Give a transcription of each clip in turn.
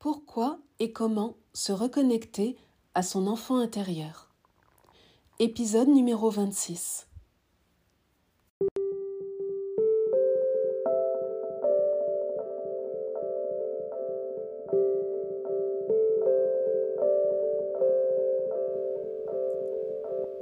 Pourquoi et comment se reconnecter à son enfant intérieur Épisode numéro 26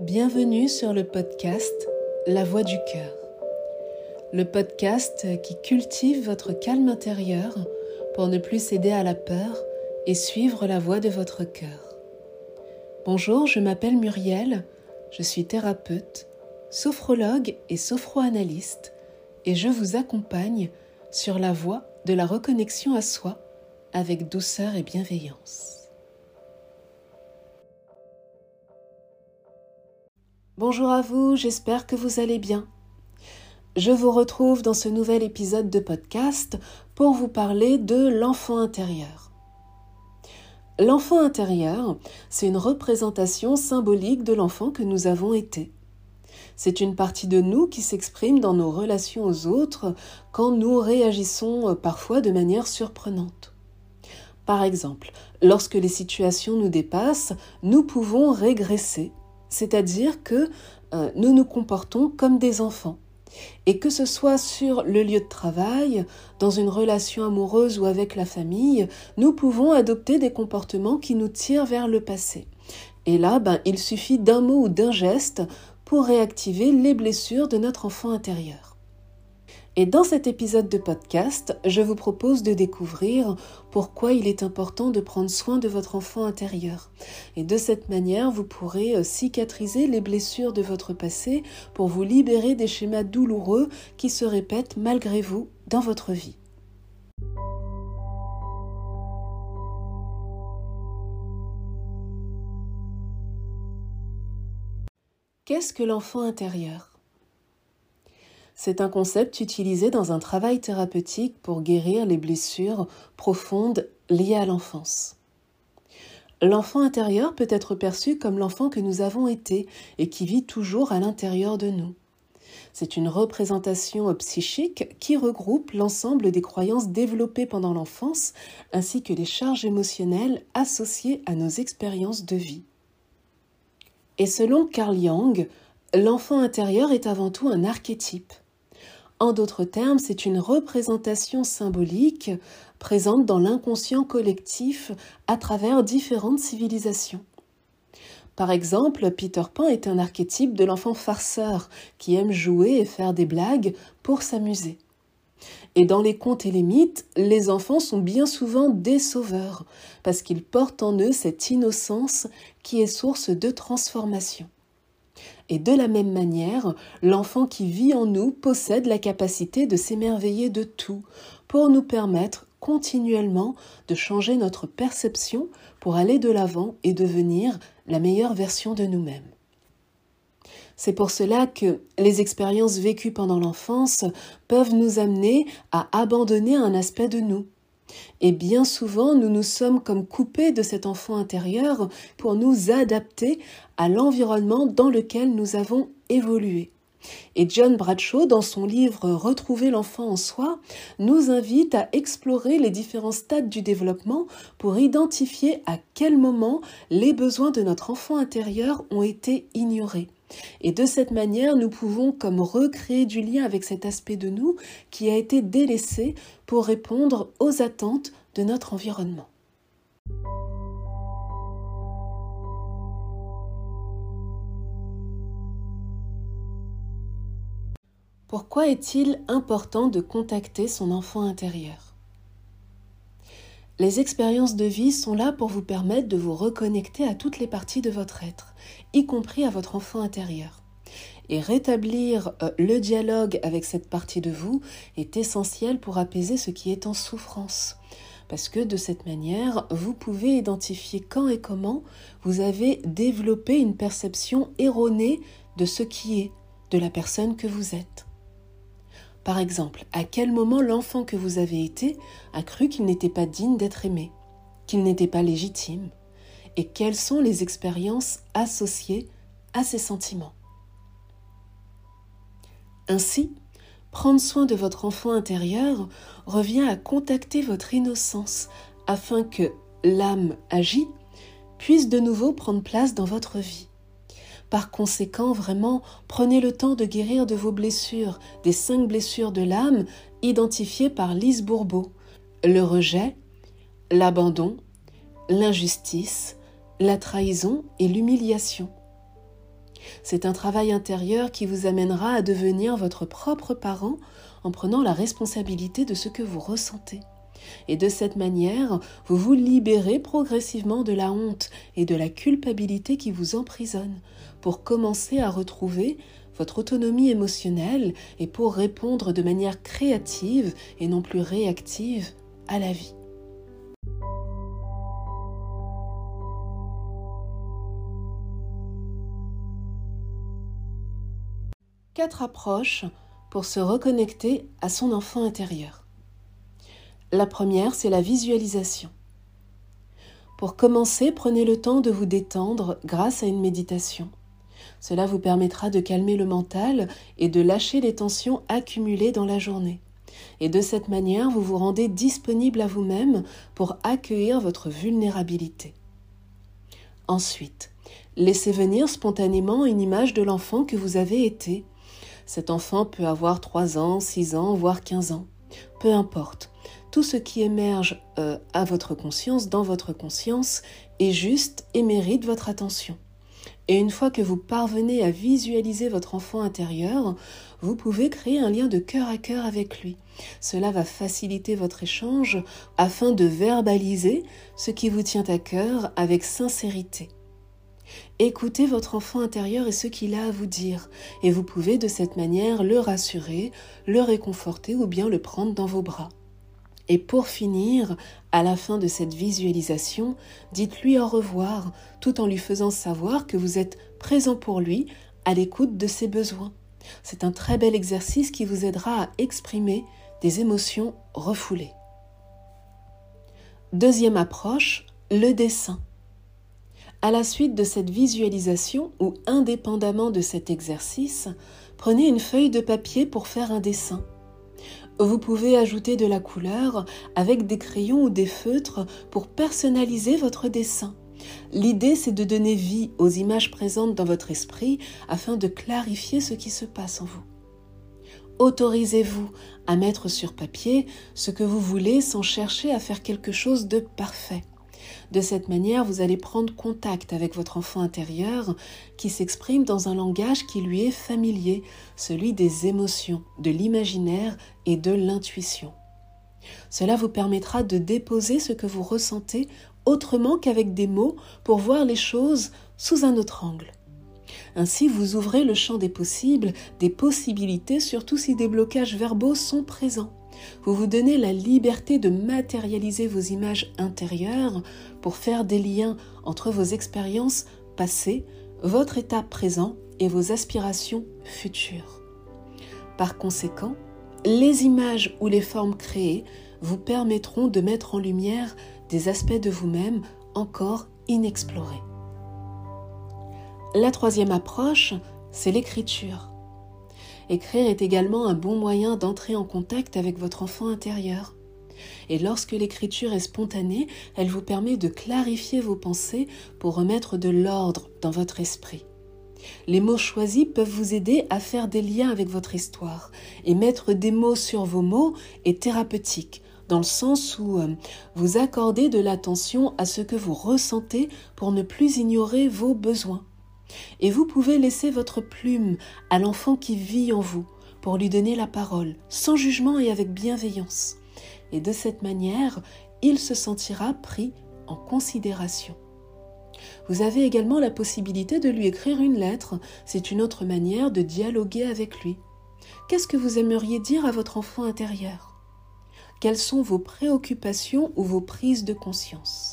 Bienvenue sur le podcast La Voix du cœur. Le podcast qui cultive votre calme intérieur pour ne plus céder à la peur et suivre la voie de votre cœur. Bonjour, je m'appelle Muriel, je suis thérapeute, sophrologue et sophroanalyste et je vous accompagne sur la voie de la reconnexion à soi avec douceur et bienveillance. Bonjour à vous, j'espère que vous allez bien. Je vous retrouve dans ce nouvel épisode de podcast pour vous parler de l'enfant intérieur. L'enfant intérieur, c'est une représentation symbolique de l'enfant que nous avons été. C'est une partie de nous qui s'exprime dans nos relations aux autres quand nous réagissons parfois de manière surprenante. Par exemple, lorsque les situations nous dépassent, nous pouvons régresser, c'est-à-dire que euh, nous nous comportons comme des enfants et que ce soit sur le lieu de travail, dans une relation amoureuse ou avec la famille, nous pouvons adopter des comportements qui nous tirent vers le passé. Et là, ben, il suffit d'un mot ou d'un geste pour réactiver les blessures de notre enfant intérieur. Et dans cet épisode de podcast, je vous propose de découvrir pourquoi il est important de prendre soin de votre enfant intérieur. Et de cette manière, vous pourrez euh, cicatriser les blessures de votre passé pour vous libérer des schémas douloureux qui se répètent malgré vous dans votre vie. Qu'est-ce que l'enfant intérieur? C'est un concept utilisé dans un travail thérapeutique pour guérir les blessures profondes liées à l'enfance. L'enfant intérieur peut être perçu comme l'enfant que nous avons été et qui vit toujours à l'intérieur de nous. C'est une représentation psychique qui regroupe l'ensemble des croyances développées pendant l'enfance ainsi que les charges émotionnelles associées à nos expériences de vie. Et selon Carl Jung, l'enfant intérieur est avant tout un archétype. En d'autres termes, c'est une représentation symbolique présente dans l'inconscient collectif à travers différentes civilisations. Par exemple, Peter Pan est un archétype de l'enfant farceur qui aime jouer et faire des blagues pour s'amuser. Et dans les contes et les mythes, les enfants sont bien souvent des sauveurs, parce qu'ils portent en eux cette innocence qui est source de transformation. Et de la même manière, l'enfant qui vit en nous possède la capacité de s'émerveiller de tout pour nous permettre continuellement de changer notre perception pour aller de l'avant et devenir la meilleure version de nous-mêmes. C'est pour cela que les expériences vécues pendant l'enfance peuvent nous amener à abandonner un aspect de nous, et bien souvent, nous nous sommes comme coupés de cet enfant intérieur pour nous adapter à l'environnement dans lequel nous avons évolué. Et John Bradshaw, dans son livre Retrouver l'enfant en soi, nous invite à explorer les différents stades du développement pour identifier à quel moment les besoins de notre enfant intérieur ont été ignorés. Et de cette manière, nous pouvons comme recréer du lien avec cet aspect de nous qui a été délaissé pour répondre aux attentes de notre environnement. Pourquoi est-il important de contacter son enfant intérieur? Les expériences de vie sont là pour vous permettre de vous reconnecter à toutes les parties de votre être, y compris à votre enfant intérieur. Et rétablir euh, le dialogue avec cette partie de vous est essentiel pour apaiser ce qui est en souffrance. Parce que de cette manière, vous pouvez identifier quand et comment vous avez développé une perception erronée de ce qui est, de la personne que vous êtes. Par exemple, à quel moment l'enfant que vous avez été a cru qu'il n'était pas digne d'être aimé, qu'il n'était pas légitime, et quelles sont les expériences associées à ces sentiments? Ainsi, prendre soin de votre enfant intérieur revient à contacter votre innocence afin que l'âme agie puisse de nouveau prendre place dans votre vie. Par conséquent, vraiment, prenez le temps de guérir de vos blessures, des cinq blessures de l'âme identifiées par Lise Bourbeau. Le rejet, l'abandon, l'injustice, la trahison et l'humiliation. C'est un travail intérieur qui vous amènera à devenir votre propre parent en prenant la responsabilité de ce que vous ressentez. Et de cette manière, vous vous libérez progressivement de la honte et de la culpabilité qui vous emprisonnent pour commencer à retrouver votre autonomie émotionnelle et pour répondre de manière créative et non plus réactive à la vie. Quatre approches pour se reconnecter à son enfant intérieur. La première, c'est la visualisation. Pour commencer, prenez le temps de vous détendre grâce à une méditation. Cela vous permettra de calmer le mental et de lâcher les tensions accumulées dans la journée. Et de cette manière, vous vous rendez disponible à vous-même pour accueillir votre vulnérabilité. Ensuite, laissez venir spontanément une image de l'enfant que vous avez été. Cet enfant peut avoir 3 ans, 6 ans, voire 15 ans. Peu importe tout ce qui émerge euh, à votre conscience, dans votre conscience, est juste et mérite votre attention. Et une fois que vous parvenez à visualiser votre enfant intérieur, vous pouvez créer un lien de cœur à cœur avec lui. Cela va faciliter votre échange afin de verbaliser ce qui vous tient à cœur avec sincérité. Écoutez votre enfant intérieur et ce qu'il a à vous dire, et vous pouvez de cette manière le rassurer, le réconforter ou bien le prendre dans vos bras. Et pour finir, à la fin de cette visualisation, dites-lui au revoir tout en lui faisant savoir que vous êtes présent pour lui, à l'écoute de ses besoins. C'est un très bel exercice qui vous aidera à exprimer des émotions refoulées. Deuxième approche, le dessin. À la suite de cette visualisation ou indépendamment de cet exercice, prenez une feuille de papier pour faire un dessin. Vous pouvez ajouter de la couleur avec des crayons ou des feutres pour personnaliser votre dessin. L'idée, c'est de donner vie aux images présentes dans votre esprit afin de clarifier ce qui se passe en vous. Autorisez-vous à mettre sur papier ce que vous voulez sans chercher à faire quelque chose de parfait. De cette manière, vous allez prendre contact avec votre enfant intérieur qui s'exprime dans un langage qui lui est familier, celui des émotions, de l'imaginaire et de l'intuition. Cela vous permettra de déposer ce que vous ressentez autrement qu'avec des mots pour voir les choses sous un autre angle. Ainsi, vous ouvrez le champ des possibles, des possibilités, surtout si des blocages verbaux sont présents. Vous vous donnez la liberté de matérialiser vos images intérieures pour faire des liens entre vos expériences passées, votre état présent et vos aspirations futures. Par conséquent, les images ou les formes créées vous permettront de mettre en lumière des aspects de vous-même encore inexplorés. La troisième approche, c'est l'écriture. Écrire est également un bon moyen d'entrer en contact avec votre enfant intérieur. Et lorsque l'écriture est spontanée, elle vous permet de clarifier vos pensées pour remettre de l'ordre dans votre esprit. Les mots choisis peuvent vous aider à faire des liens avec votre histoire, et mettre des mots sur vos mots est thérapeutique, dans le sens où euh, vous accordez de l'attention à ce que vous ressentez pour ne plus ignorer vos besoins. Et vous pouvez laisser votre plume à l'enfant qui vit en vous pour lui donner la parole, sans jugement et avec bienveillance. Et de cette manière, il se sentira pris en considération. Vous avez également la possibilité de lui écrire une lettre, c'est une autre manière de dialoguer avec lui. Qu'est-ce que vous aimeriez dire à votre enfant intérieur? Quelles sont vos préoccupations ou vos prises de conscience?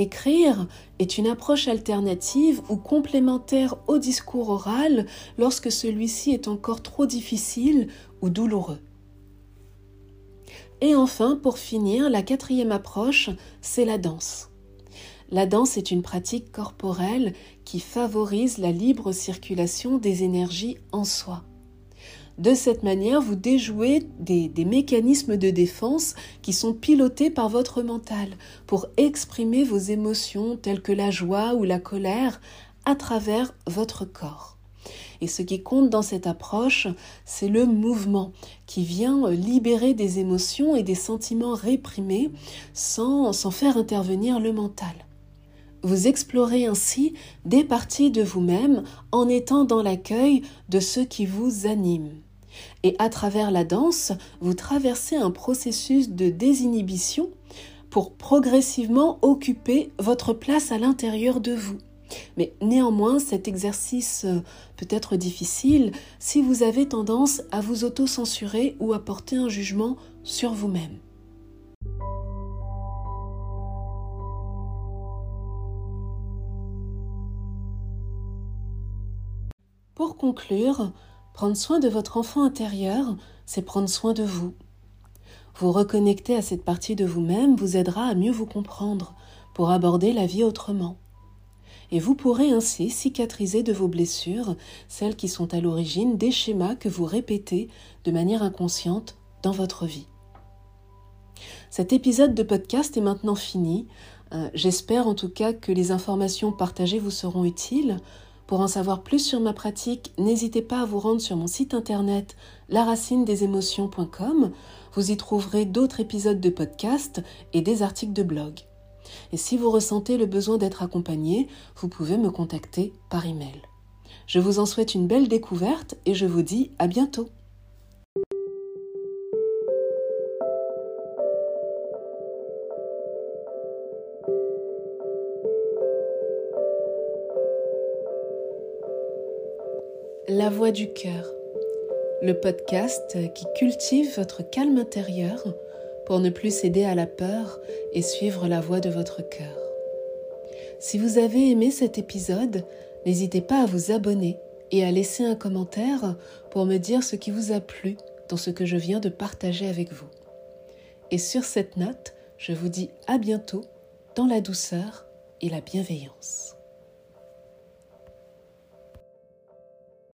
Écrire est une approche alternative ou complémentaire au discours oral lorsque celui-ci est encore trop difficile ou douloureux. Et enfin, pour finir, la quatrième approche, c'est la danse. La danse est une pratique corporelle qui favorise la libre circulation des énergies en soi. De cette manière, vous déjouez des, mécanismes de défense qui sont pilotés par votre mental pour exprimer vos émotions telles que la joie ou la colère à travers votre corps. Et ce qui compte dans cette approche, c'est le mouvement qui vient libérer des émotions et des sentiments réprimés sans, sans faire intervenir le mental. Vous explorez ainsi des parties de vous-même en étant dans l'accueil de ce qui vous anime. Et à travers la danse, vous traversez un processus de désinhibition pour progressivement occuper votre place à l'intérieur de vous. Mais néanmoins, cet exercice euh, peut être difficile si vous avez tendance à vous auto-censurer ou à porter un jugement sur vous-même. Pour conclure, prendre soin de votre enfant intérieur, c'est prendre soin de vous. Vous reconnecter à cette partie de vous-même vous aidera à mieux vous comprendre pour aborder la vie autrement et vous pourrez ainsi cicatriser de vos blessures celles qui sont à l'origine des schémas que vous répétez de manière inconsciente dans votre vie. Cet épisode de podcast est maintenant fini. Euh, j'espère en tout cas que les informations partagées vous seront utiles. Pour en savoir plus sur ma pratique, n'hésitez pas à vous rendre sur mon site internet laracinedesémotions.com. Vous y trouverez d'autres épisodes de podcast et des articles de blog. Et si vous ressentez le besoin d'être accompagné, vous pouvez me contacter par email. Je vous en souhaite une belle découverte et je vous dis à bientôt. Voix du cœur, le podcast qui cultive votre calme intérieur pour ne plus céder à la peur et suivre la voie de votre cœur. Si vous avez aimé cet épisode, n'hésitez pas à vous abonner et à laisser un commentaire pour me dire ce qui vous a plu dans ce que je viens de partager avec vous. Et sur cette note, je vous dis à bientôt dans la douceur et la bienveillance.